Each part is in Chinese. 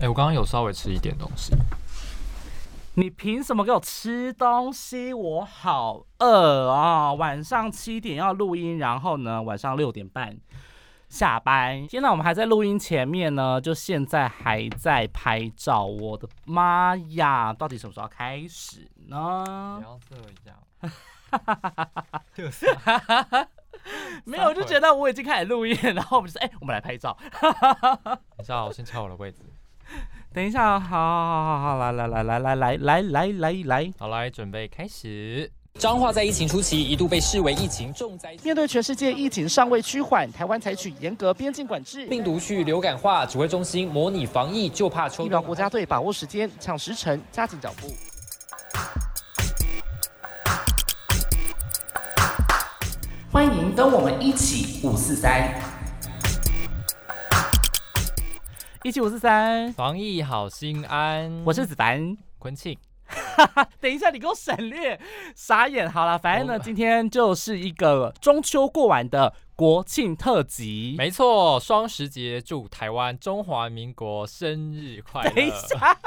哎、我刚刚有稍微吃一点东西，你凭什么给我吃东西？我好饿啊！晚上七点要录音，然后呢，晚上六点半下班。现在我们还在录音前面呢，就现在还在拍照。我的妈呀，到底什么时候开始呢不？要这样。没有，我就觉得我已经开始录音，然后我们就说，哎、我们来拍照。等一下，我先敲我的位置。等一下，好好好好，来来来来来来来来来来。好，来，准备开始。彰化在疫情初期一度被视为疫情重灾区，面对全世界疫情尚未趋缓，台湾采取严格边境管制。病毒去流感化，指挥中心模拟防疫，就怕抽疫苗国家队把握时间，抢时辰，加紧脚步。欢迎跟我们一起五四三，一七五四三，防疫好心安，我是子凡。坤庆。等一下，你给我省略，傻眼。好了，反正呢，今天就是一个中秋过完的国庆特辑。没错，双十节祝台湾中华民国生日快乐。等一下，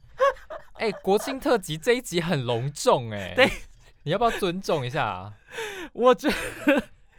哎、国庆特辑这一集很隆重哎、对，你要不要尊重一下啊？我觉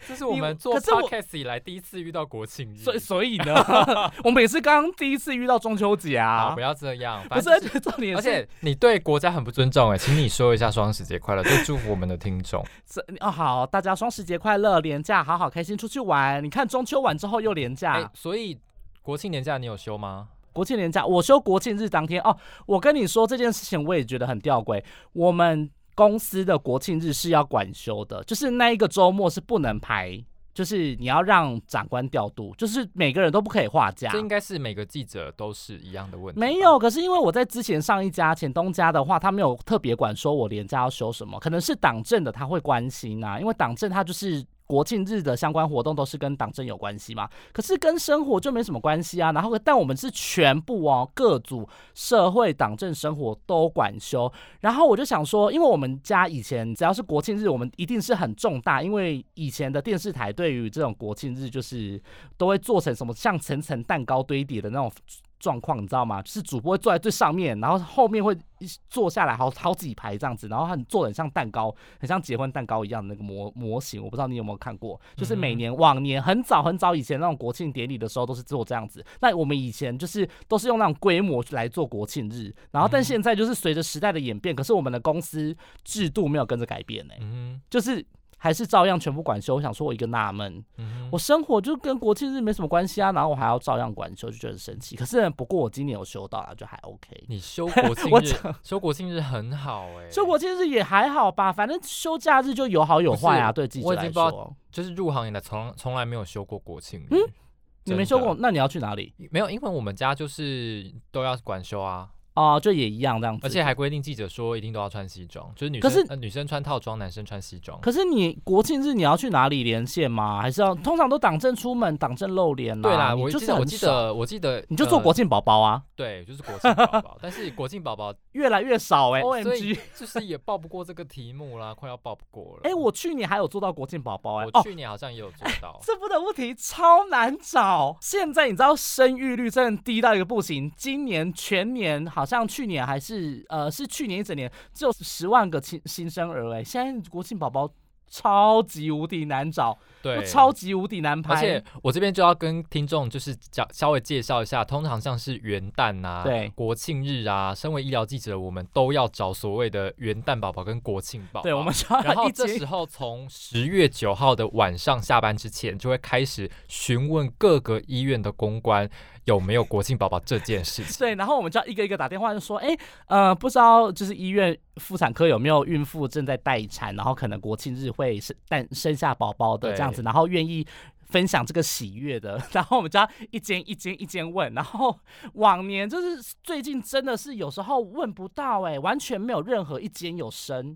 这是我们做 podcast 以来第一次遇到国庆日。所以所以呢，我们也是刚刚第一次遇到中秋节，啊不。要这样。不是，反正就是而且重点是，而且你对国家很不尊重哎，请你说一下双十节快乐，就祝福我们的听众。这哦好，大家双十节快乐，连假好好开心出去玩。你看中秋完之后又连假，哎、所以国庆年假你有休吗？国庆年假，我休国庆日当天哦。我跟你说这件事情，我也觉得很吊诡。我们公司的国庆日是要管休的，就是那一个周末是不能排，就是你要让长官调度，就是每个人都不可以画假这。应该是每个记者都是一样的问题。没有，，可是因为我在之前上一家前东家的话，他没有特别管说我连假要休什么，可能是党政的他会关心啊，因为党政他就是国庆日的相关活动都是跟党政有关系嘛，可是跟生活就没什么关系啊。然后，但我们是全部哦，各组社会、党政、生活都管休。然后我就想说，因为我们家以前只要是国庆日，我们一定是很重大，因为以前的电视台对于这种国庆日就是都会做成什么像层层蛋糕堆叠的那种状况，你知道吗？就是主播会坐在最上面，然后后面会一坐下来好好几排这样子，然后他做的很像蛋糕，很像结婚蛋糕一样的那个模模型，我不知道你有没有看过，就是每年往年很早很早以前那种国庆典礼的时候都是做这样子。那我们以前就是都是用那种规模来做国庆日，然后但现在就是随着时代的演变，可是我们的公司制度没有跟着改变呢、嗯就是还是照样全部管休。我想说，我一个纳闷，嗯，我生活就跟国庆日没什么关系啊，然后我还要照样管休，就觉得很生气。可是不过我今年有休到啊，就还 OK。你休国庆日，休国庆日很好哎、休国庆日也还好吧，反正休假日就有好有坏啊，对记者来说。就是入行以来从从来没有休过国庆日。嗯你没休过，那你要去哪里？没有，因为我们家就是都要管休啊，哦，就也一样这样子。而且还规定记者说一定都要穿西装，就是女可是生呃女生穿套装，男生穿西装。可是你国庆日你要去哪里连线吗？还是要通常都党政出门，党政露脸啦。对啦，我记得我就是我，记得我记得你就做国庆、宝宝啊，对，就是国庆宝宝，但是国庆宝宝 越来越少哎、O 所 M 以 G，就是也报不过这个题目啦，快要报不过了。哎、我去年还有做到国庆宝宝哎、我哦。去年好像也有做到，这不得不提，超难找。现在你知道生育率真的低到一个不行。今年全年好像去年还是呃是去年一整年只有十万个新新生儿哎、现在国庆宝宝超级无敌难找，对，超级无敌难拍。而且我这边就要跟听众就是讲稍微介绍一下，通常像是元旦呐、对国庆日啊，身为医疗记者，我们都要找所谓的元旦宝宝跟国庆宝宝。对，我们就然后这时候从十月九号的晚上下班之前，就会开始询问各个医院的公关有没有国庆宝宝这件事情。对，然后我们就要一个一个打电话，就说，哎，呃，不知道就是医院妇产科有没有孕妇正在待产，然后可能国庆日会生诞生下宝宝的这样子，然后愿意。分享这个喜悦的，然后我们就要一间一间一间问，然后往年就是最近真的是有时候问不到哎、完全没有任何一间有生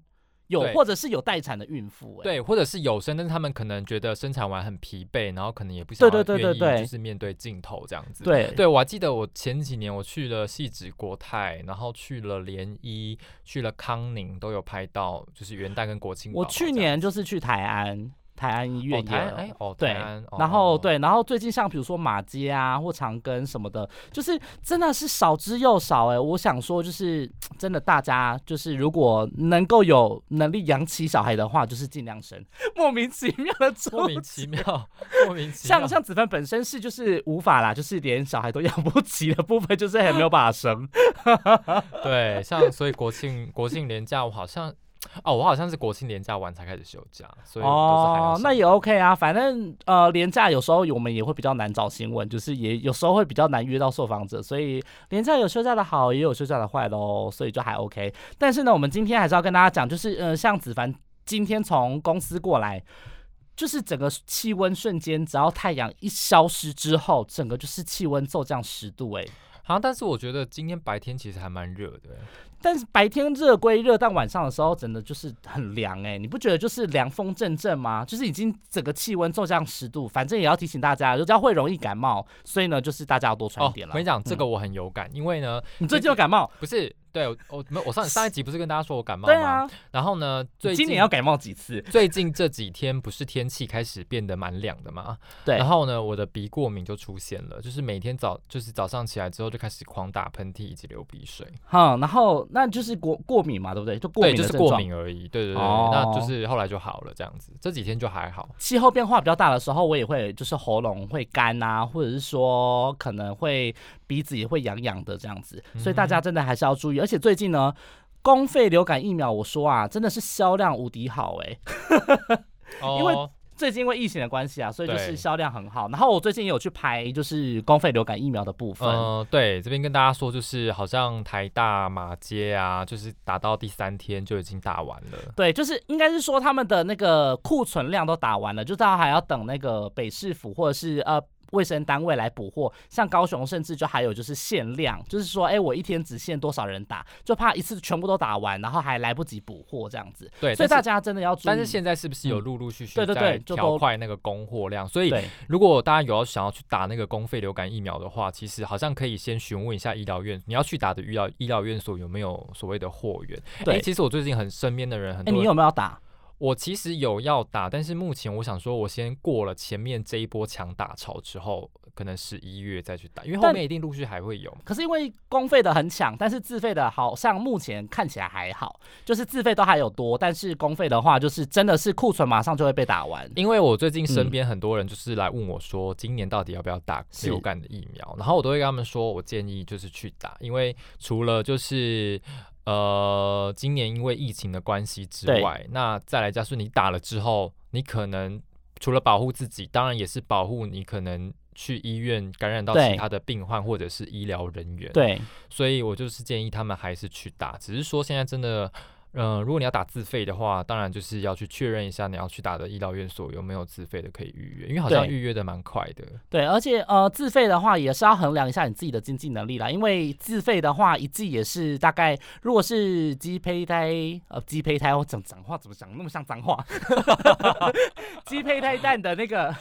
有或者是有待产的孕妇欸、对，或者是有生，但是他们可能觉得生产完很疲惫，然后可能也不想对对对对对。就是面对镜头这样子。对。对，我还记得我前几年我去了戏子国泰，然后去了联医，去了康宁，都有拍到，就是元旦跟国庆宝我。去年就是去台安，台安医院哦，也台哎哦，对然后对，然后最近像比如说马街啊或长庚什么的，就是真的是少之又少哎、我想说就是 真的大家就是如果能够有能力养起小孩的话，就是尽量生，莫名其妙的莫名其妙，莫名其妙。像像子芬本身是就是无法啦，就是连小孩都养不起的部分，就是还没有办法生。对，像所以国庆国庆连假，我好像哦，我好像是国庆连假完才开始休假，所以都是还要上，哦那也 OK 啊，反正呃年假有时候我们也会比较难找新闻，就是也有时候会比较难约到受访者，所以年假有休假的好，也有休假的坏喽，所以就还 OK。但是呢，我们今天还是要跟大家讲，就是呃像子凡今天从公司过来。就是整个气温瞬间，只要太阳一消失之后，整个就是气温骤降十度、欸，好像但是我觉得今天白天其实还蛮热的，但是白天热归热，但晚上的时候真的就是很凉哎、你不觉得就是凉风阵阵吗？就是已经整个气温骤降十度，反正也要提醒大家，就这样会容易感冒，所以呢，就是大家要多穿哦一点，了。我跟你讲，这嗯个我很有感，因为呢，你最近有感冒？不是对我我没有我上上一集不是跟大家说我感冒吗？然后呢，最近今年要感冒几次？最近这几天不是天气开始变得蛮凉的嘛？对，然后呢，我的鼻过敏就出现了，就是每天早就是早上起来之后就开始狂打喷嚏以及流鼻水，好，然后那就是过过敏嘛，对不对？就过对，敏就是过。敏而已。对对对，哦那就是后来就好了，这样子，这几天就还好。气候变化比较大的时候，我也会就是喉咙会干啊，或者是说可能会鼻子也会痒痒的这样子，所以大家真的还是要注意。而且最近呢，公费流感疫苗，我说啊，真的是销量无敌好哎、因为哦最近因为疫情的关系啊，所以就是对销量很好。然后我最近也有去排就是公费流感疫苗的部分。嗯、对，这边跟大家说，就是好像台大马街啊，就是打到第三天就已经打完了。对，就是应该是说他们的那个库存量都打完了，就大家还要等那个北市府或者是呃卫生单位来补货。像高雄甚至就还有就是限量，就是说，哎，我一天只限多少人打，就怕一次全部都打完，然后还来不及补货这样子。对，所以大家真的要注意。但是现在是不是有嗯陆陆续续对对在调快那个供货量？所以如果大家有要想要去打那个公费流感疫苗的话，其实好像可以先询问一下医疗院，你要去打的医疗医疗院所有没有所谓的货源？对诶其实我最近很身边的人很哎，多人，你有没有要打？我其实有要打，但是目前我想说，我先过了前面这一波强打潮之后，可能十一月再去打，因为后面一定陆续还会有。可是因为公费的很抢，但是自费的好像目前看起来还好，就是自费都还有多，但是公费的话，就是真的是库存马上就会被打完。因为我最近身嗯边很多人就是来问我说，今年到底要不要打流感的疫苗，然后我都会跟他们说，我建议就是去打，因为除了就是呃今年因为疫情的关系之外，那再来加上你打了之后，你可能除了保护自己，当然也是保护你可能去医院感染到其他的病患或者是医疗人员。，对，所以我就是建议他们还是去打，只是说现在真的。嗯、如果你要打自费的话，当然就是要去确认一下你要去打的医疗院所有没有自费的可以预约，因为好像预约的蛮快的。对，而且呃，自费的话也是要衡量一下你自己的经济能力啦，因为自费的话一季也是大概，如果是鸡胚胎，呃，鸡胚胎，我讲脏话怎么讲那么像脏话？鸡胚胎蛋的那个，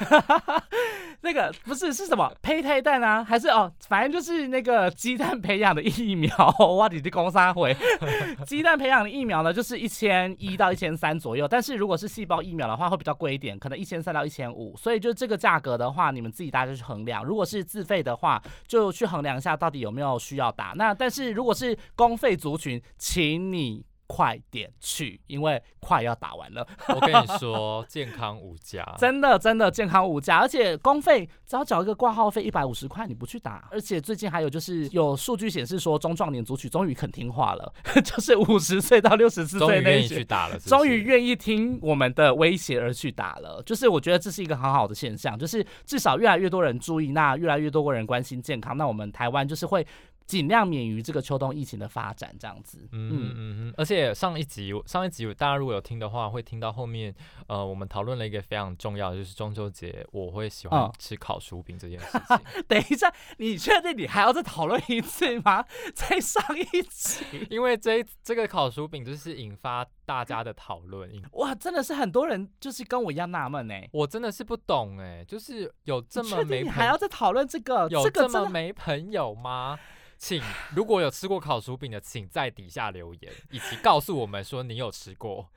那个不是是什么 胚胎蛋啊？还是哦，反正就是那个鸡蛋培养的疫苗，我你的公三回，鸡蛋培养的疫苗呢，就是一千一到一千三左右，但是如果是细胞疫苗的话，会比较贵一点，可能一千三到一千五，所以就这个价格的话，你们自己大家去衡量。如果是自费的话，就去衡量一下到底有没有需要打。那但是如果是公费族群，请你快点去，因为快要打完了。我跟你说，健康无价。真的真的健康无价，而且公费只要缴一个挂号费一百五十块，你不去打，而且最近还有就是有数据显示说中壮年族群终于肯听话了，就是五十岁到六十四终于愿意岁那一群。去打了终于愿意听我们的威胁而去打了，就是我觉得这是一个很好的现象，就是至少越来越多人注意，那越来越多人关心健康，那我们台湾就是会尽量免于这个秋冬疫情的发展，这样子。嗯嗯嗯，而且上一集上一集大家如果有听的话，会听到后面呃，我们讨论了一个非常重要的，就是中秋节我会喜欢嗯吃烤薯饼这件事情。等一下，你确定你还要再讨论一次吗？在上一集，因为这一这个烤薯饼就是引发大家的讨论，哇，真的是很多人就是跟我一样纳闷呢。我真的是不懂哎，就是有这么没朋你还要再讨论这个？有这么没朋友吗？请如果有吃过烤薯饼的，请在底下留言，以及告诉我们说你有吃过。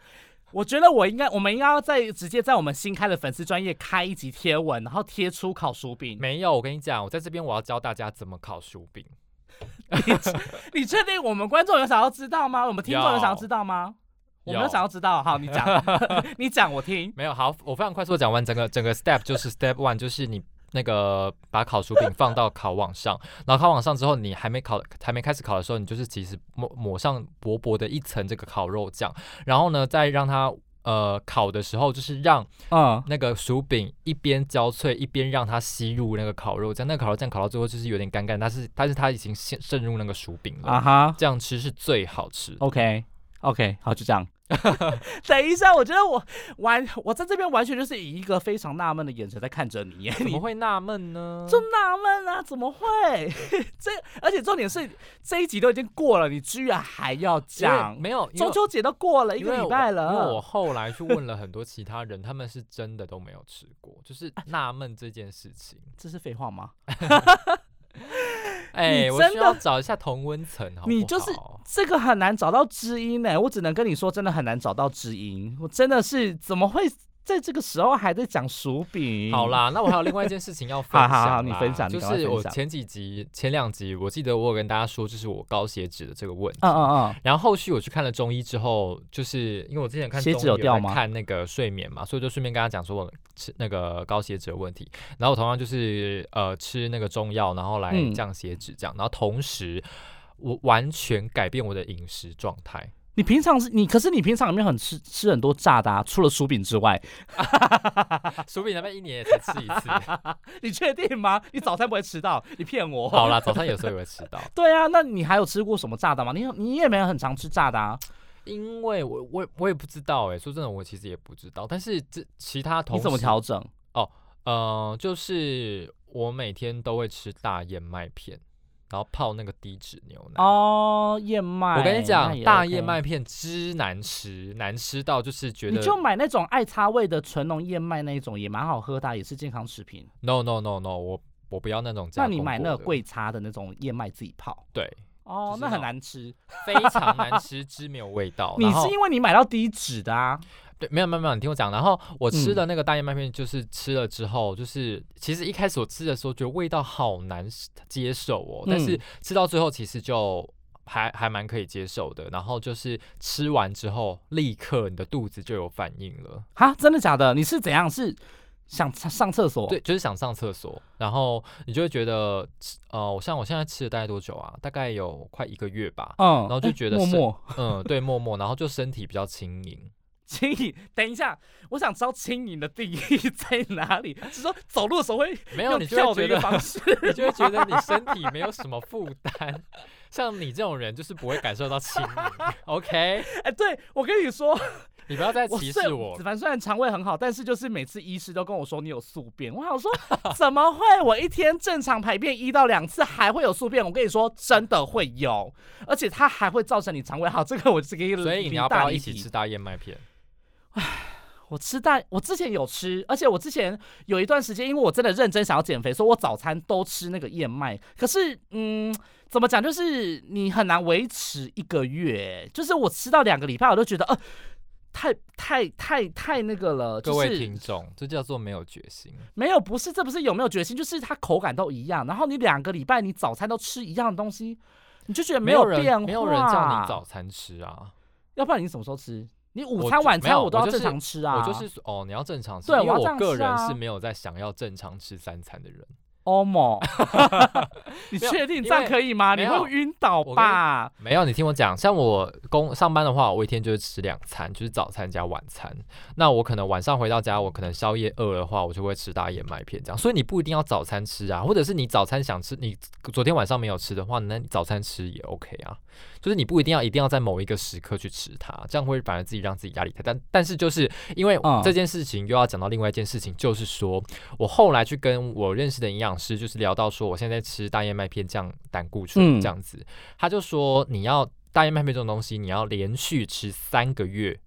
我觉得我应该，我们应该要在直接在我们新开的粉丝专业开一集贴文，然后贴出烤薯饼。没有，我跟你讲，我在这边我要教大家怎么烤薯饼。你确定我们观众有想要知道吗？我们听众有想要知道吗？我们想要知道。好，你讲，你讲，我听。没有，好，我非常快速地讲完整个整个 step，就是 step one，就是你那个把烤薯饼放到烤网上，然后烤网上之后，你还没烤还没开始烤的时候，你就是其实抹抹上薄薄的一层这个烤肉酱，然后呢，再让它呃烤的时候，就是让嗯，那个薯饼一边焦脆，一边让它吸入那个烤肉酱，那个烤肉酱烤到最后就是有点干干，但是但是它已经渗渗入那个薯饼了，啊哈这样吃是最好吃。，OK。OK，好，就这样。等一下，我觉得我完，我在这边完全就是以一个非常纳闷的眼神在看着你，怎么会纳闷呢？就纳闷啊，怎么会？这而且重点是这一集都已经过了，你居然还要讲？没有中秋节都过了一个礼拜了因为我，后来去问了很多其他人，他们是真的都没有吃过，就是纳闷这件事情。这是废话吗？哎、我真的需要找一下同温层，好不你就是这个很难找到知音呢，我只能跟你说，真的很难找到知音。我真的是怎么会在这个时候还在讲薯饼？好，啦，那我还有另外一件事情要分享啦。好好好你分享你就是我前几集、前两集，我记得我有跟大家说，就是我高血脂的这个问题。嗯嗯嗯，然后后续我去看了中医之后，就是因为我之前看血中医在脂有掉吗看那个睡眠嘛，所以就顺便跟他讲说我吃那个高血脂的问题。然后我同样就是呃吃那个中药，然后来嗯降血脂这样。然后同时我完全改变我的饮食状态。你平常是你，可是你平常有没有很吃吃很多炸的、啊？除了薯饼之外，薯饼那边一年也才吃一次。你确定吗？你早餐不会迟到？你骗我？好啦，早餐有时候也会迟到，对啊，那你还有吃过什么炸的吗？你你也没有很常吃炸的啊？因为我我我也不知道哎、说真的，我其实也不知道。但是这其他同你怎么调整？哦呃，就是我每天都会吃大燕麦片，然后泡那个低脂牛奶。哦，燕麦。我跟你讲，大燕麦片之难吃，难吃到就是觉得你就买那种爱擦味的纯浓燕麦那一种，也蛮好喝的啊，也是健康食品。no no no no，我我不要那种那你买那个贵擦的那种燕麦自己泡。对，哦就，是那很难吃。非常难吃，汁没有味道。你是因为你买到低脂的啊？对，没有没有没有，你听我讲。然后我吃嗯的那个大燕麦片，就是吃了之后，就是其实一开始我吃的时候觉得味道好难接受哦，但是嗯吃到最后其实就还还蛮可以接受的。然后就是吃完之后，立刻你的肚子就有反应了。哈，真的假的？你是怎样？是想上上厕所？对，，就是想上厕所，然后你就会觉得，呃，像我现在吃了大概多久啊？大概有快一个月吧。嗯，然后就哎觉得是默默嗯，对，默默，然后就身体比较轻盈。轻盈。等一下，我想知道轻盈的定义在哪里？是说走路的时候会没有，你就跳的一个会觉得方式？你就会觉得你身体没有什么负担。像你这种人，就是不会感受到轻盈。OK，哎，对我跟你说，你不要再歧视我子。凡虽然肠胃很好，但是就是每次医师都跟我说你有宿便，我想说怎么会？我一天正常排便一到两次还会有宿便？我跟你说，真的会有，而且它还会造成你肠胃好。这个我是给你，所以你要不要一起吃？大燕麦片？我吃蛋，我之前有吃，而且我之前有一段时间，因为我真的认真想要减肥，所以我早餐都吃那个燕麦。可是，嗯，怎么讲，就是你很难维持一个月。就是我吃到两个礼拜，我都觉得，呃，太太太太那个了。各位听众，这叫做没有决心。没有，不是，这不是有没有决心，就是它口感都一样。然后你两个礼拜你早餐都吃一样的东西，你就觉得没有变化。人，没有人叫你早餐吃啊。要不然你什么时候吃？你午餐、晚餐我都要正常吃啊。我就是说哦，你要正常吃，对因为我个人是啊没有在想要正常吃三餐的人。欧某，你确定这样可以吗？你会晕倒吧？没有，你听我讲，像我工上班的话，我一天就是吃两餐，就是早餐加晚餐。那我可能晚上回到家，我可能宵夜饿的话，我就会吃大燕麦片这样。所以你不一定要早餐吃啊，或者是你早餐想吃，你昨天晚上没有吃的话，那你早餐吃也 OK 啊。就是你不一定要一定要在某一个时刻去吃它，这样会反而自己让自己压力太大。但但是就是因为嗯这件事情，又要讲到另外一件事情，就是说我后来去跟我认识的营养师，就是聊到说，我现在在吃大燕麦片降胆固醇嗯这样子，他就说你要大燕麦片这种东西，你要连续吃三个月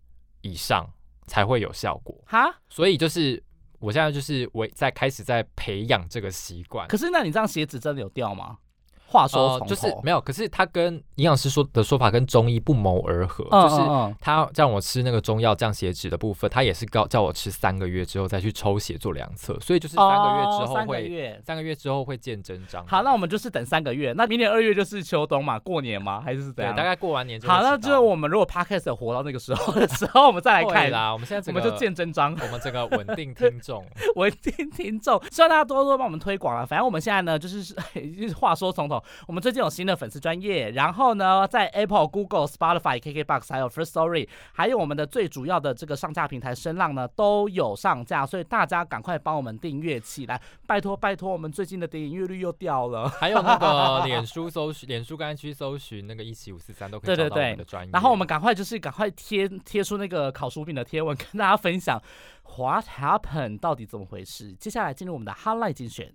以上才会有效果。哈？所以就是我现在就是我在开始在培养这个习惯。可是那你这样血脂真的有掉吗？话说从头，就是没有，可是他跟营养师说的说法跟中医不谋而合，嗯就是他让我吃那个中药降血脂的部分，他也是告叫我吃三个月之后再去抽血做量测，所以就是三个月之哦三个后会、月。三个月之后会见真章。好，那我们就是等三个月。那明年二月就是秋冬嘛，过年嘛？还是怎样对，样？大概过完年就好，那就我们如果 podcast 有活到那个时候的时候，我们再来看，啦。我们现在我们就见真章。我们这个稳定听众，稳定听众，希望大家多多帮我们推广啊。反正我们现在呢，就是 就是话说从头，我们最近有新的粉丝专业，然后呢，在 Apple、Google、Spotify、KKBox 还有 First Story，还有我们的最主要的这个上架平台声浪呢，都有上架，所以大家赶快帮我们订阅起来，拜托拜托，我们最近的点阅率又掉了。还有那个 脸书搜寻，脸书专区搜寻那个一七五四三都可以找到我们对的专业。然后我们赶快就是赶快贴贴出那个烤薯饼的贴文，跟大家分享 What happened 到底怎么回事。接下来进入我们的 Highlight 精选。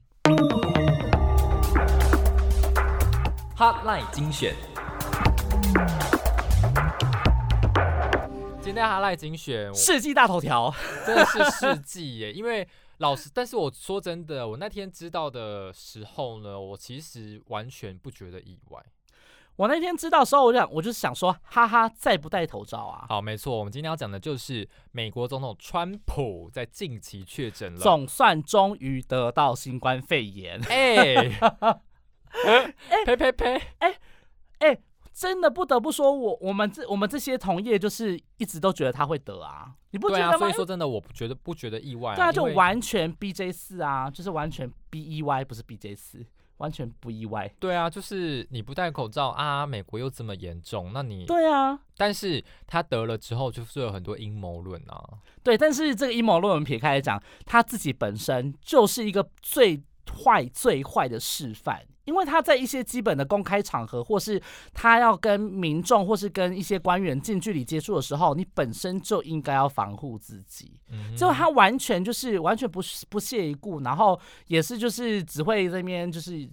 Hotline 精选，今天哈赖精选，世纪大头条，真的是世纪耶，因为老师，但是我说真的，我那天知道的时候呢，我其实完全不觉得意外。我那天知道的时候，我就想，我就想说，哈哈，再不戴口罩啊，好，没错，我们今天要讲的就是美国总统川普在近期确诊了，总算终于得到新冠肺炎。哎，呸呸呸，真的不得不说，我我们这我们这些同业就是一直都觉得他会得啊，你不觉对啊，得吗？所以说真的，我不觉得不觉得意外、啊，对啊，就因为完全 BJ 四啊，就是完全 B E Y 不是 BJ 四，完全不意外。对啊，就是你不戴口罩啊，美国又这么严重，那你对啊，但是他得了之后，就是有很多阴谋论啊，对，但是这个阴谋论我们撇开来讲，他自己本身就是一个最坏、最坏的示范。因为他在一些基本的公开场合，或是他要跟民众，或是跟一些官员近距离接触的时候，你本身就应该要防护自己。嗯哼，结果他完全就是完全不不屑一顾，然后也是就是只会在那边就是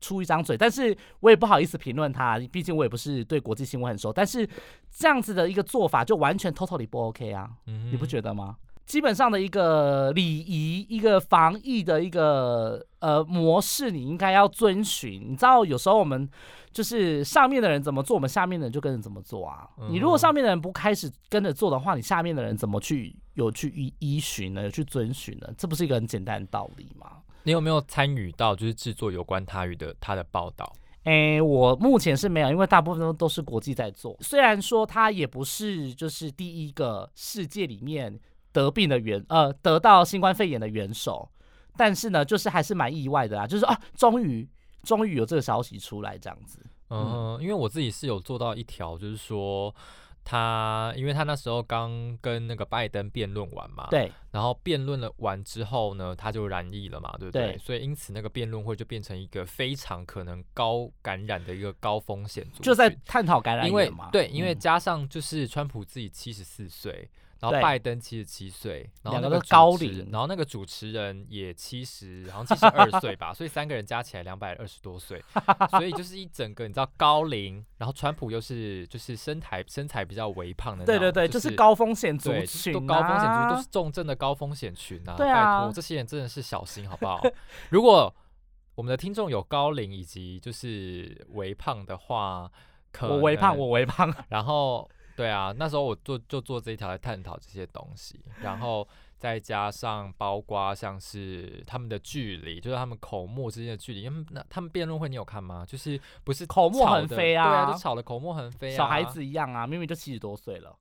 出一张嘴，但是我也不好意思评论他，毕竟我也不是对国际新闻很熟。但是这样子的一个做法就完全 totally 不 OK 啊，嗯你不得？觉得吗？基本上的一个礼仪、一个防疫的一个呃模式，你应该要遵循。你知道，有时候我们就是上面的人怎么做，我们下面的人就跟着怎么做啊。你如果嗯上面的人不开始跟着做的话，你下面的人怎么去有去依依循呢？有去遵循呢？这不是一个很简单的道理吗？你有没有参与到就是制作有关他语的他的报道？诶，我目前是没有，因为大部分都都是国际在做。虽然说它也不是就是第一个世界里面得病的元呃得到新冠肺炎的元首，但是呢，就是还是蛮意外的啦，就是说啊，终于终于有这个消息出来这样子。嗯，因为我自己是有做到一条，就是说他，因为他那时候刚跟那个拜登辩论完嘛，，对。然后辩论了完之后呢，他就染疫了嘛，对不对？对。所以因此那个辩论会就变成一个非常可能高感染的一个高风险，就在探讨感染因为。对，因为嗯。加上就是川普自己七十四岁，然后拜登七十七岁，然后那个高龄然后那个主持人也七十，好像七十二岁吧，所以三个人加起来两百二十多岁，所以就是一整个你知道高龄，然后川普又是就是身材身材比较微胖的那种，对对对，就就是高风险族对，群、都啊，高风险族群，都是重症的高风险群啊！对啊拜托，这些人真的是小心好不好？如果我们的听众有高龄以及就是微胖的话，可我微胖，我微胖。然后对啊，那时候我做就做这一条来探讨这些东西，然后再加上包括像是他们的距离，就是他们口沫之间的距离。因为那他们辩论会你有看吗？就是不是口沫横飞对啊，啊就吵的口沫横飞啊，小孩子一样啊，明明就七十多岁了。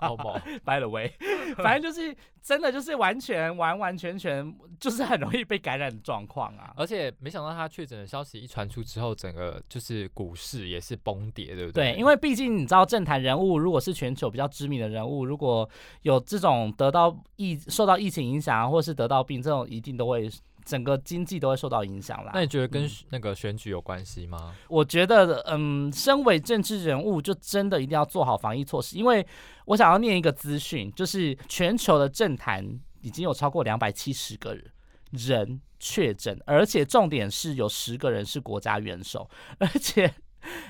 好不好？By the way，反正就是真的就是完全完完全全就是很容易被感染的状况啊。而且没想到他确诊的消息一传出之后，整个就是股市也是崩跌，对不对，对？因为毕竟你知道，政坛人物如果是全球比较知名的人物，如果有这种得到疫受到疫情影响啊，或是得到病，这种一定都会整个经济都会受到影响啦。那你觉得跟嗯那个选举有关系吗？我觉得，嗯，身为政治人物，就真的一定要做好防疫措施。因为我想要念一个资讯，就是全球的政坛已经有超过两百七十个人确诊，而且重点是有十个人是国家元首，而且。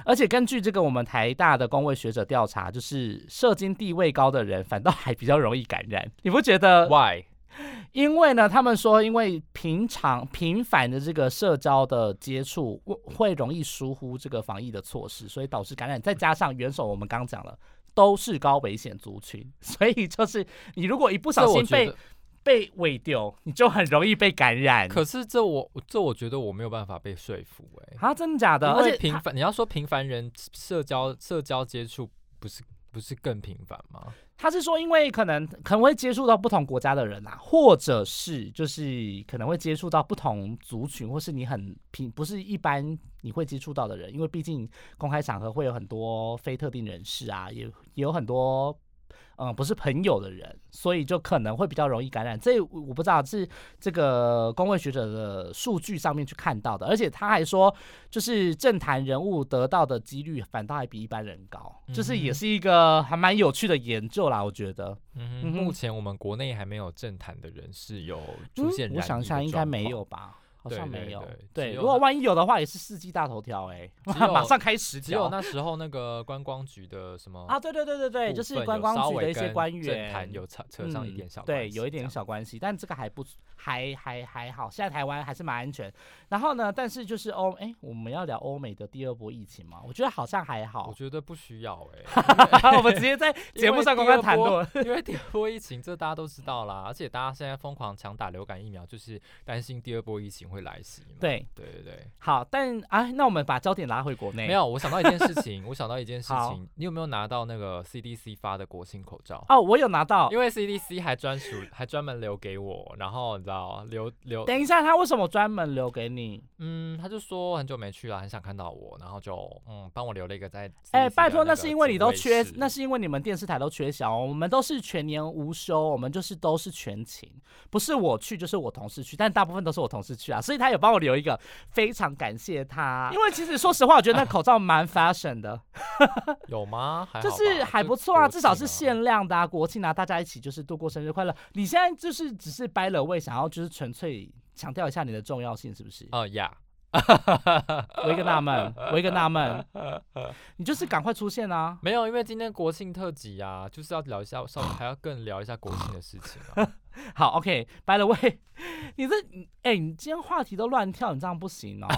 而且根据这个我们台大的工位学者调查，就是社经地位高的人反倒还比较容易感染，你不觉得？Why？因为呢，他们说，因为平常频繁的这个社交的接触，会会容易疏忽这个防疫的措施，所以导致感染。再加上元首，我们刚讲了，都是高危险族群，所以就是你如果一不小心被被喂丢，你就很容易被感染。可是这我这我觉得我没有办法被说服哎、啊，真的假的？而且平凡，你要说平凡人社交社交接触不是不是更频繁吗？他是说，因为可能可能会接触到不同国家的人啊，或者是就是可能会接触到不同族群，或是你很平不是一般你会接触到的人，因为毕竟公开场合会有很多非特定人士啊，也也有很多。嗯，不是朋友的人，所以就可能会比较容易感染。这我不知道是这个公卫学者的数据上面去看到的，而且他还说，就是政坛人物得到的几率反倒还比一般人高，就是也是一个还蛮有趣的研究啦，我觉得。目前我们国内还没有政坛的人士有出嗯现、我想一下，应该没有。吧？好像没有对对。只对，如果万一有的话，也是世纪大头条哎、马上开十只有。那时候那个观光局的什么啊，对对对对对，就是观光局的一些官员坛有扯扯上一点小嗯对，有一点小关系，但这个还不还还还好，现在台湾还是蛮安全。然后呢，但是就是欧哎，我们要聊欧美的第二波疫情嘛，我觉得好像还好我。觉得不需要哎、我们直接在节目上公开谈论。因为第二波疫情，这大家都知道啦，而且大家现在疯狂抢打流感疫苗，就是担心第二波疫情会来袭嘛。对，对对对，好，但啊，那我们把焦点拉回国内。没有，我想到一件事情，我想到一件事情，你有没有拿到那个 CDC 发的国庆口罩？哦，我有拿到。因为 CDC 还专属，还专门留给我，然后你知道留留，等一下，他为什么专门留给你？嗯，他就说很久没去了，很想看到我，然后就嗯帮我留了一个在哎、拜托，那是因为你都缺，那是因为你们电视台都缺小，我们都是全年无休，我们就是都是全勤，不是我去就是我同事去，但大部分都是我同事去啊，所以他有帮我留一个，非常感谢他。因为其实说实话，我觉得那 口罩蛮 fashion 的，有吗？还就是还不错啊，至少是限量的啊，国庆啊，大家一起就是度过生日快乐。你现在就是只是掰了位，想要就是纯粹强调一下你的重要性，是不是？哦呀，我一个纳闷，我一个纳闷，你就是赶快出现啊！没有，因为今天国庆特辑啊，就是要聊一下，稍微还要更聊一下国庆的事情啊。好，OK，by、the way，你这，你哎、你今天话题都乱跳，你这样不行哦。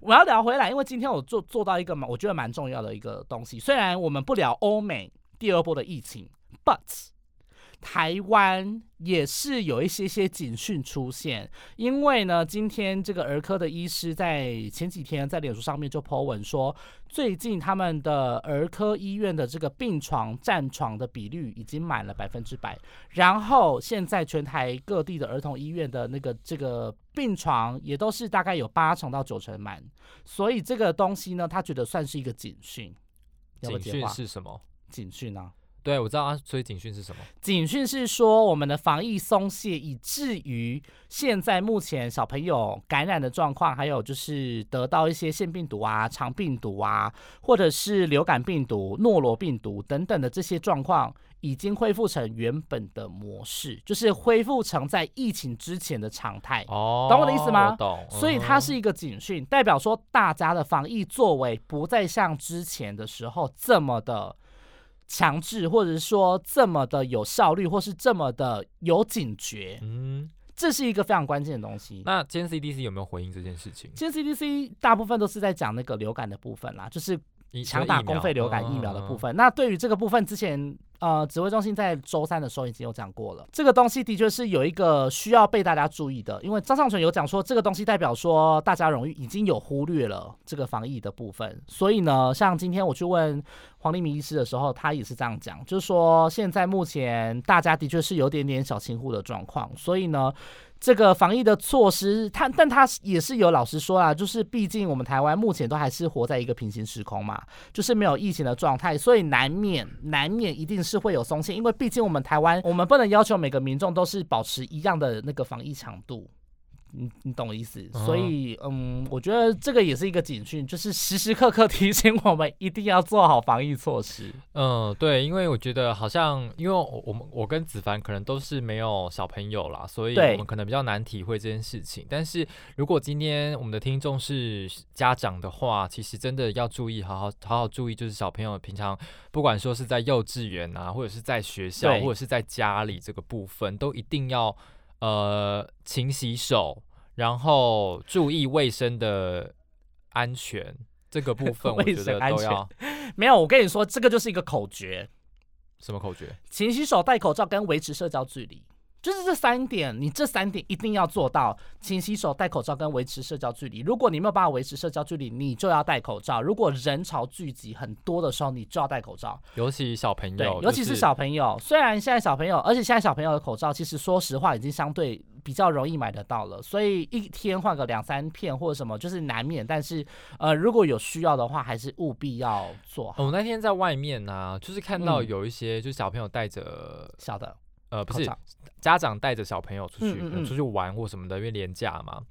我要聊回来，因为今天我做做到一个蛮，我觉得蛮重要的一个东西。虽然我们不聊欧美第二波的疫情，but 台湾也是有一些些警讯出现，因为呢，今天这个儿科的医师在前几天在脸书上面就 po 文说，最近他们的儿科医院的这个病床占床的比率已经满了百分之百，然后现在全台各地的儿童医院的那个这个病床也都是大概有八成到九成满，所以这个东西呢，他觉得算是一个警讯。警讯是什么？警讯啊，对，我知道啊，所以警讯是什么？警讯是说我们的防疫松懈，以至于现在目前小朋友感染的状况，还有就是得到一些腺病毒啊、肠病毒啊，或者是流感病毒、诺罗病毒等等的这些状况，已经恢复成原本的模式，就是恢复成在疫情之前的常态。哦，懂我的意思吗懂。所以它嗯是一个警讯，代表说大家的防疫作为不再像之前的时候这么的强制，或者是说这么的有效率，或是这么的有警觉，嗯，这是一个非常关键的东西。那今天 CDC 有没有回应这件事情？今天 CDC 大部分都是在讲那个流感的部分啦，就是疫强打公费流感疫苗的部。分。那对于这个部分，之前呃指挥中心在周三的时候已经有讲过了，这个东西的确是有一个需要被大家注意的，因为张尚存有讲说，这个东西代表说大家容易已经有忽略了这个防疫的部分，所以呢，像今天我去问黄立明医师的时候，他也是这样讲，就是说现在目前大家的确是有点点小轻忽的状况，所以呢。这个防疫的措施，他但他也是有老实说啦，就是毕竟我们台湾目前都还是活在一个平行时空嘛，就是没有疫情的状态，所以难免难免一定是会有松懈，因为毕竟我们台湾，我们不能要求每个民众都是保持一样的那个防疫强度。你你懂我意思？嗯所以嗯，我觉得这个也是一个警讯，就是时时刻刻提醒我们一定要做好防疫措施。嗯，对，因为我觉得好像，因为我我们我跟子凡可能都是没有小朋友啦，所以我们可能比较难体会这件事情。但是如果今天我们的听众是家长的话，其实真的要注意，好好好好注意，就是小朋友平常不管说是在幼稚园啊，或者是在学校，或者是在家里这个部分，都一定要呃勤洗手，然后注意卫生的安全。这个部分我卫觉得都要没有，我跟你说，这个就是一个口诀：什么口诀？勤洗手、戴口罩跟维持社交距离。就是这三点，你这三点一定要做到：勤洗手、戴口罩跟维持社交距离。如果你没有办法维持社交距离，你就要戴口罩。如果人潮聚集很多的时候，你就要戴口罩。尤其小朋对友，，尤其是小朋友。虽然现在小朋友，而且现在小朋友的口罩，其实说实话已经相对比较容易买得到了，所以一天换个两三片或者什么，就是难免。但是呃，如果有需要的话，还是务必要做好。我那天在外面呢、就是看到嗯有一些就是小朋友戴着小的呃不是，家长带着小朋友出去、嗯嗯嗯可能出去玩或什么的，因为廉价嘛。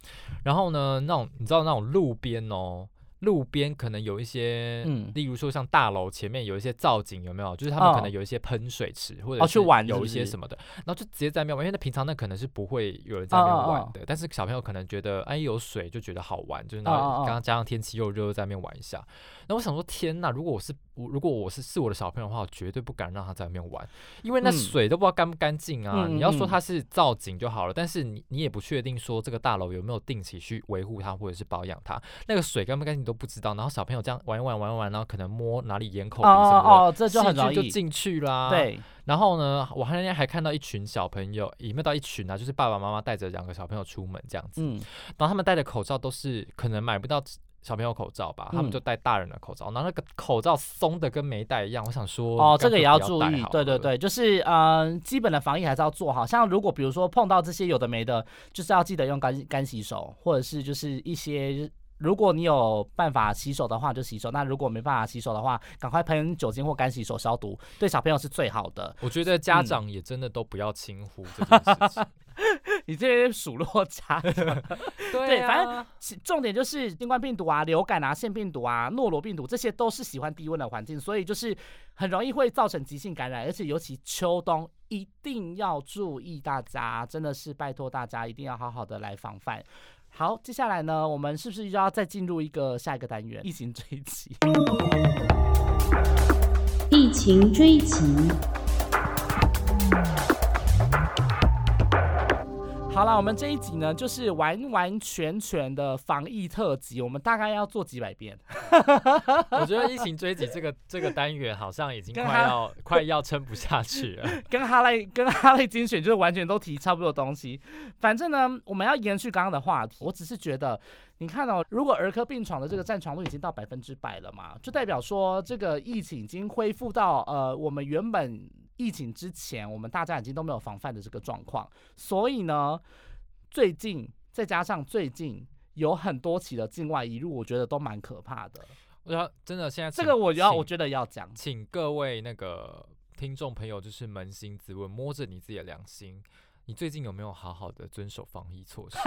然后呢，那种你知道那种路边哦。路边可能有一些，嗯例如说像大楼前面有一些造景，有没有？就是他们可哦能有一些喷水池，或者哦去是有一玩是不是些什么的，然后就直接在那边玩，因为那平常那可能是不会有人在那边玩的，但是小朋友可能觉得哎有水就觉得好玩，就是那哦哦哦刚刚加上天气又热，在那边玩一下。那我想说，天呐！如果我是我，如果我是是我的小朋友的话，我绝对不敢让他在外面玩，因为那嗯水都不知道干不干净啊。你要说嗯它是造景就好了，但是你你也不确定说这个大楼有没有定期去维护它或者是保养它，那个水干不干净都不知道。然后小朋友这样玩一玩玩一玩，然后可能摸哪里眼口什么的，哦哦，这就很细容易。菌就进去啦。。对，然后呢，我那天还看到一群小朋友，也没有到一群啊，就是爸爸妈妈带着两个小朋友出门这样子。嗯，然后他们戴的口罩都是可能买不到小朋友口罩吧，他们嗯就戴大人的口罩，然后那个口罩松的跟没戴一样。我想说，哦，这个也要注意对对对，就是嗯、呃基本的防疫还是要做好。像如果比如说碰到这些有的没的，就是要记得用干干洗手，或者是就是一些。如果你有办法洗手的话，就洗手；那如果没办法洗手的话，赶快喷酒精或干洗手消毒，对小朋友是最好的。我觉得家嗯长也真的都不要轻忽这件事情。你这边数落 家长，对反正，重点就是新冠病毒啊、流感啊、腺病毒啊、诺罗病毒，这些都是喜欢低温的环境，所以就是很容易会造成急性感染，而且尤其秋冬一定要注意，大家真的是拜托大家一定要好好的来防范。好，接下来呢，我们是不是就要再进入一个下一个单元——疫情追击？疫情追击，好了，我们这一集呢，就是完完全全的防疫特辑，我们大概要做几百遍。我觉得疫情追击这个这个单元好像已经快要快要撑不下去了。跟哈雷跟哈雷精选就是完全都提差不多的东西。反正呢，我们要延续刚刚的话题。我只是觉得，你看哦，如果儿科病床的这个占床率已经到百分之百了嘛，就代表说这个疫情已经恢复到呃我们原本疫情之前，我们大家已经都没有防范的这个状况。所以呢，最近再加上最近。有很多起的境外移入，我觉得都蛮可怕的。我要真的现在这请个我要，我觉得要讲。请各位那个听众朋友，就是扪心自问，摸着你自己的良心，你最近有没有好好的遵守防疫措施？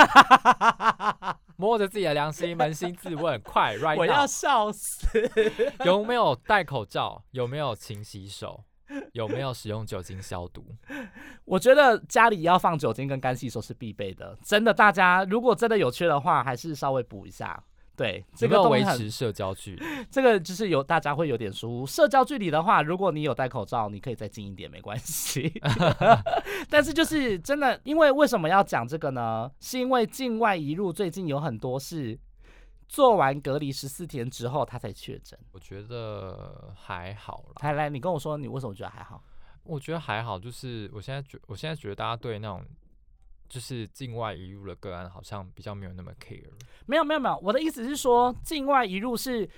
摸着自己的良心，扪心自问，快，right 我要笑死。有没有戴口罩？有没有勤洗手？有没有使用酒精消毒？我觉得家里要放酒精跟干洗手是必备的，真的，大家如果真的有缺的话，还是稍微补一下。对，这个维持社交距离？这个就是有大家会有点疏忽。社交距离的话，如果你有戴口罩，你可以再近一点，没关系。但是就是真的，因为为什么要讲这个呢？是因为境外移入最近有很多是做完隔离十四天之后他才确诊。我觉得还好啦。来来，你跟我说，你为什么觉得还好？我觉得还好，就是我现在觉，我现在觉得大家对那种就是境外移入的个案，好像比较没有那么 care。没有没有没有，我的意思是说，境外移入是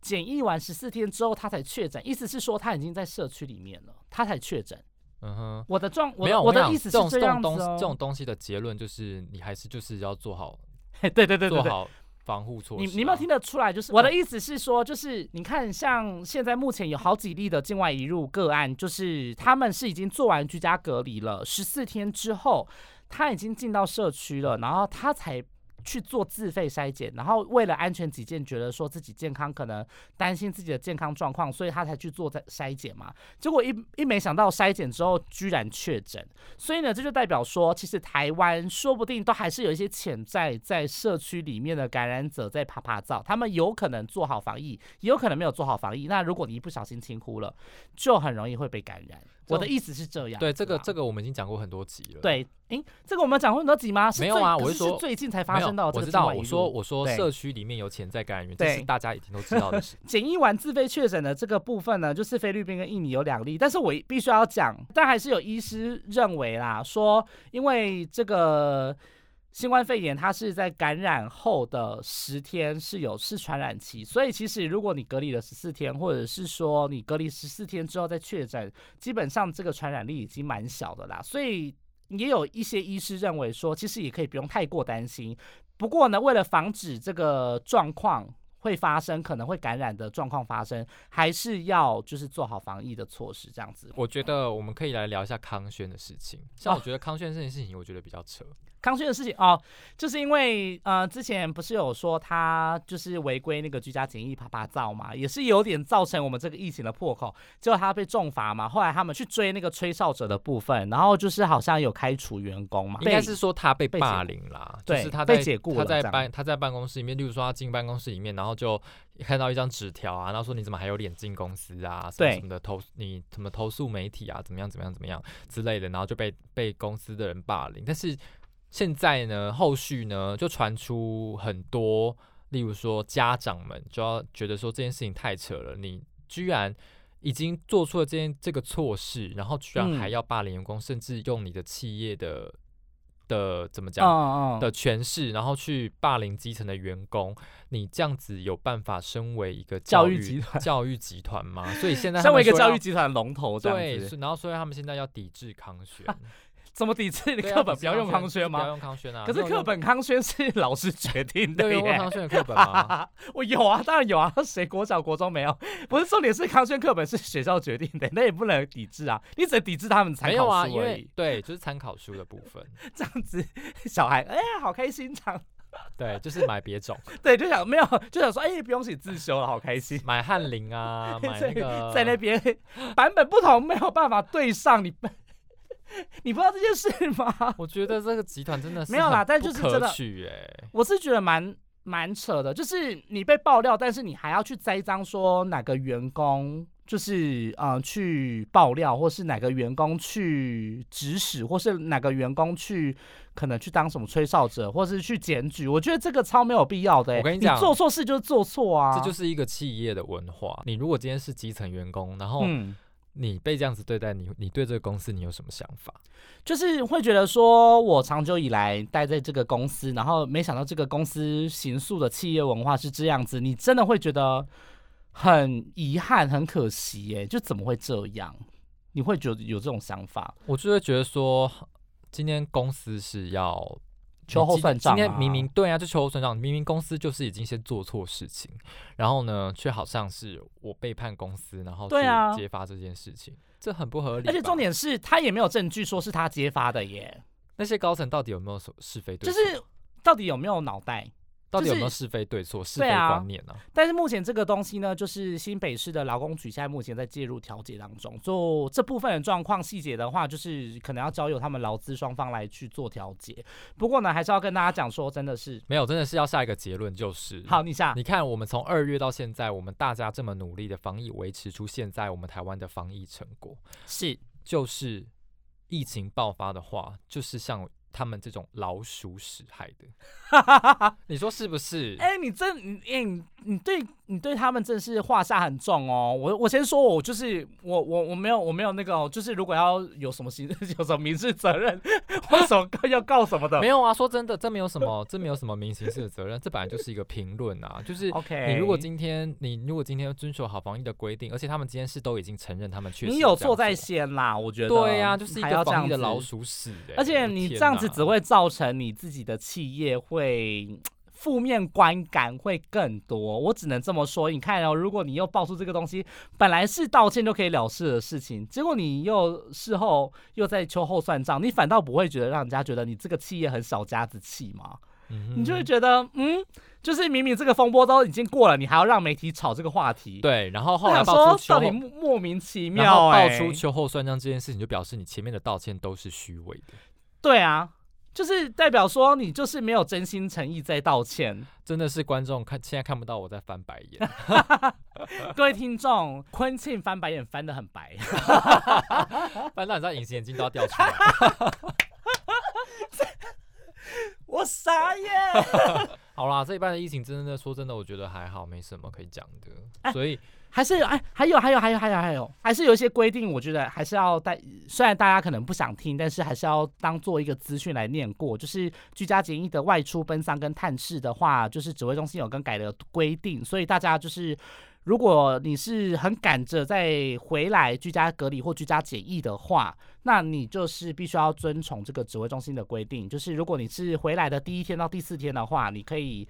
检疫完十四天之后他才确诊，意思是说他已经在社区里面了，他才确诊。嗯哼，我的状，我没有，我的意思是这种这样子哦。种东西，这种东西的结论就是，你还是就是要做好 对对对对对，做好防护措施啊。你你有没有听得出来？就是我的意思是说，就是你看，像现在目前有好几例的境外移入个案，就是他们是已经做完居家隔离了十四天之后。他已经进到社区了，然后他才。去做自费筛检，然后为了安全起见，觉得说自己健康可能担心自己的健康状况，所以他才去做在筛检嘛。结果一一没想到筛检之后居然确诊，所以呢，这就代表说，其实台湾说不定都还是有一些潜在在社区里面的感染者在爬爬灶，他们有可能做好防疫，也有可能没有做好防疫。那如果你一不小心轻忽了，就很容易会被感染。我的意思是这样。对，这个这个我们已经讲过很多集了。对，诶，这个我们讲过很多集吗？没有啊，我是说最近才发生的。我知道，我说我说社区里面有潜在感染源，这是大家已经都知道的事。检疫完自费确诊的这个部分呢，就是菲律宾跟印尼有两例，但是我必须要讲，但还是有医师认为啦，说因为这个。新冠肺炎它是在感染后的十天是有是传染期，所以其实如果你隔离了十四天，或者是说你隔离十四天之后再确诊，基本上这个传染力已经蛮小的啦。所以也有一些医师认为说，其实也可以不用太过担心。不过呢，为了防止这个状况会发生，可能会感染的状况发生，还是要就是做好防疫的措施这样子。我觉得我们可以来聊一下康轩的事情，像我觉得康轩这件事情，我觉得比较扯。康轩的事情哦，就是因为呃，之前不是有说他就是违规那个居家检疫、啪啪照嘛，也是有点造成我们这个疫情的破口。结果他被重罚嘛，后来他们去追那个吹哨者的部分，然后就是好像有开除员工嘛，应该是说他被霸凌啦，就是他被解雇他在办他在办公室里面，例如说他进办公室里面，然后就看到一张纸条啊，然后说你怎么还有脸进公司啊，什么什么的投你什么投诉媒体啊，怎么样怎么样怎么样之类的，然后就被被公司的人霸凌，但是。现在呢，后续呢就传出很多，例如说家长们就要觉得说这件事情太扯了，你居然已经做出了这件这个错事，然后居然还要霸凌员工，甚至用你的企业的的怎么讲的权势，然后去霸凌基层的员工，你这样子有办法身为一个教育集团教育集团吗？所以现在身为一个教育集团龙头，对，然后所以他们现在要抵制康轩。怎么抵制？你课本不要用康轩吗？不要用康轩啊！可是课本康轩是老师决定的耶。用康轩的课本吗？我有啊，当然有啊。谁国小国中没有？不是重点是康轩课本是学校决定的，那也不能抵制啊。你只能抵制他们参考书啊，因为对，就是参考书的部分。这样子，小孩哎呀，好开心，这样。对，就是买别种。对，就想没有，就想说，哎，不用写自修了，好开心。买翰林啊，买那个在那边版本不同，没有办法对上你。你不知道这件事吗？我觉得这个集团真的是没有啦，但就是真的，我是觉得蛮蛮扯的。就是你被爆料，但是你还要去栽赃说哪个员工就是嗯去爆料，或是哪个员工去指使，或是哪个员工去可能去当什么吹哨者，或是去检举。我觉得这个超没有必要的。我跟你讲，做错事就是做错啊，这就是一个企业的文化。你如果今天是基层员工，然后。你被这样子对待，你你对这个公司你有什么想法？就是会觉得说，我长久以来待在这个公司，然后没想到这个公司行塑的企业文化是这样子，你真的会觉得很遗憾、很可惜耶？就怎么会这样？你会觉得有这种想法？我就会觉得说，今天公司是要。秋后算账。今天明明对啊，就秋后算账。明明公司就是已经先做错事情，然后呢，却好像是我背叛公司，然后去揭发这件事情，这很不合理。而且重点是他也没有证据说是他揭发的耶。那些高层到底有没有是非对？就是到底有没有脑袋？到底有没有是非对错、是非观念呢？但是目前这个东西呢，就是新北市的劳工局现在目前在介入调解当中，就这部分的状况细节的话，就是可能要交由他们劳资双方来去做调解。不过呢，还是要跟大家讲说，真的是没有，真的是要下一个结论，就是好，你下，你看我们从二月到现在，我们大家这么努力的防疫，维持出现在我们台湾的防疫成果，是就是疫情爆发的话，就是像。他们这种老鼠屎害的，你说是不是？哎，你真你你你对你对他们真是画下很重哦。我我先说，我就是我我我没有我没有那个，就是如果要有什么刑 有什么民事责任，或什么要告什么的，没有啊。说真的，这没有什么，这没有什么民刑事的责任，这本来就是一个评论啊。就是 OK，你如果今天你如果今天遵守好防疫的规定，而且他们今天是都已经承认他们确实你有错在先啦，我觉得对呀，就是一个防疫的老鼠屎。而且你这样。子只会造成你自己的企业会负面观感会更多。我只能这么说。你看哦，如果你又爆出这个东西，本来是道歉就可以了事的事情，结果你又事后又在秋后算账，你反倒不会觉得让人家觉得你这个企业很小家子气吗？嗯你就会觉得，嗯，就是明明这个风波都已经过了，你还要让媒体炒这个话题。对，然后后来爆想说到出秋后底莫莫名其妙、后欸，爆出秋后算账这件事情，就表示你前面的道歉都是虚伪的。对啊，就是代表说你就是没有真心诚意在道歉。真的是观众看现在看不到我在翻白眼，各位听众，昆庆翻白眼翻得很白，翻到你知道隐形眼镜都要掉出来。我傻眼。好啦，这一半的疫情真的说真的，我觉得还好，没什么可以讲的。哎所以还是有哎，还有还有还有还有还有，还是有一些规定，我觉得还是要带。虽然大家可能不想听，但是还是要当做一个资讯来念过。就是居家检疫的外出奔丧跟探视的话，就是指挥中心有更改的规定，所以大家就是。如果你是很赶着再回来居家隔离或居家检疫的话，那你就是必须要遵从这个指挥中心的规定。就是如果你是回来的第一天到第四天的话，你可以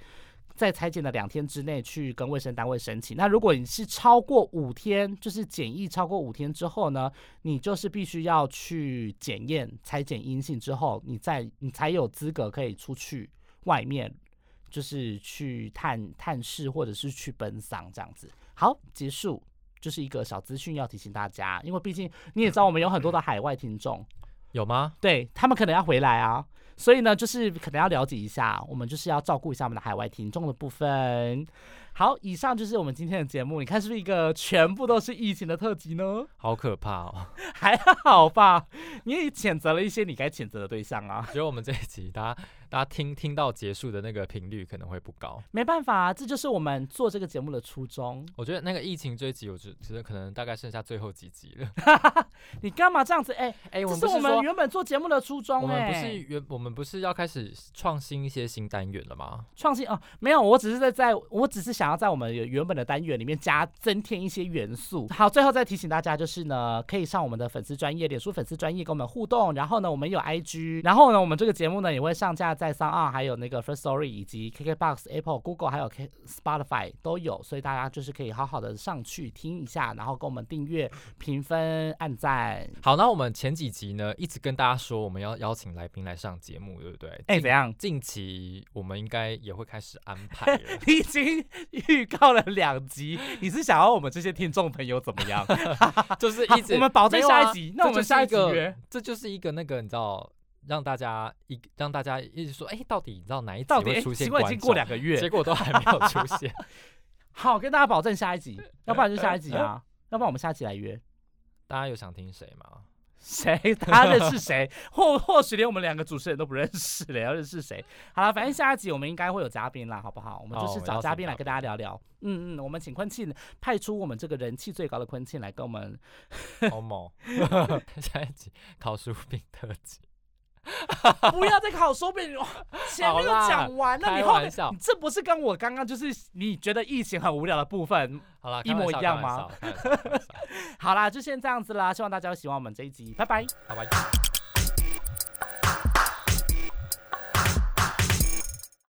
在裁剪的两天之内去跟卫生单位申请。那如果你是超过五天，就是检疫超过五天之后呢，你就是必须要去检验裁剪阴性之后，你再你才有资格可以出去外面，就是去探探视或者是去奔丧这样子。好，结束。就是一个小资讯要提醒大家，因为毕竟你也知道，我们有很多的海外听众，有吗？对他们可能要回来啊，所以呢，就是可能要了解一下，我们就是要照顾一下我们的海外听众的部分。好，以上就是我们今天的节目，你看是不是一个全部都是疫情的特辑呢？好可怕哦！还好吧，你也谴责了一些你该谴责的对象啊，觉得我们这一集大家大家听听到结束的那个频率可能会不高。没办法、啊，这就是我们做这个节目的初衷。我觉得那个疫情追集，我觉觉得可能大概剩下最后几集了。你干嘛这样子？哎、哎、我这是我们原本做节目的初衷、我们不哎是原我们不是要开始创新一些新单元了吗？创新哦，没有，我只是在在，我只是想要在我们原本的单元里面加增添一些元素。好，最后再提醒大家，就是呢，可以上我们的粉丝专业，脸书粉丝专业跟我们互动。然后呢，我们有 IG，然后呢，我们这个节目呢也会上架在 s o n 还有那个 First Story 以及 KKBox、Apple、Google 还有 K Spotify 都有，所以大家就是可以好好的上去听一下，然后跟我们订阅、评分、按赞。好，那我们前几集呢一直跟大家说我们要邀请来宾来上节目，对不对？哎、近怎样？近期我们应该也会开始安排了。你已经预告了两集，你是想要我们这些听众朋友怎么样？就是一直我们保证下一集那我们下一集个约这就是一个那个你知道，让大家一让大家一直说，哎、到底你知道哪一集出现结果，已经过？两个月结，果都还没有出现。好，跟大家保证下一集，要不然就下一集啊，要不然我们下一集来约。大家有想听谁吗？谁？他认识谁？或或许连我们两个主持人都不认识了，要认识谁？好了，反正下一集我们应该会有嘉宾啦，好不好？我们就是找嘉宾来跟大家聊聊。嗯嗯，我们请昆庆派出我们这个人气最高的昆庆来跟我们。好猛！下一集烤薯饼特辑，不要再考手柄，哇前面都讲完了，你后面你这不是跟我刚刚就是你觉得疫情很无聊的部分？好了，一模一样吗 好啦，就先这样子啦，希望大家会喜欢我们这一集，拜拜。拜拜。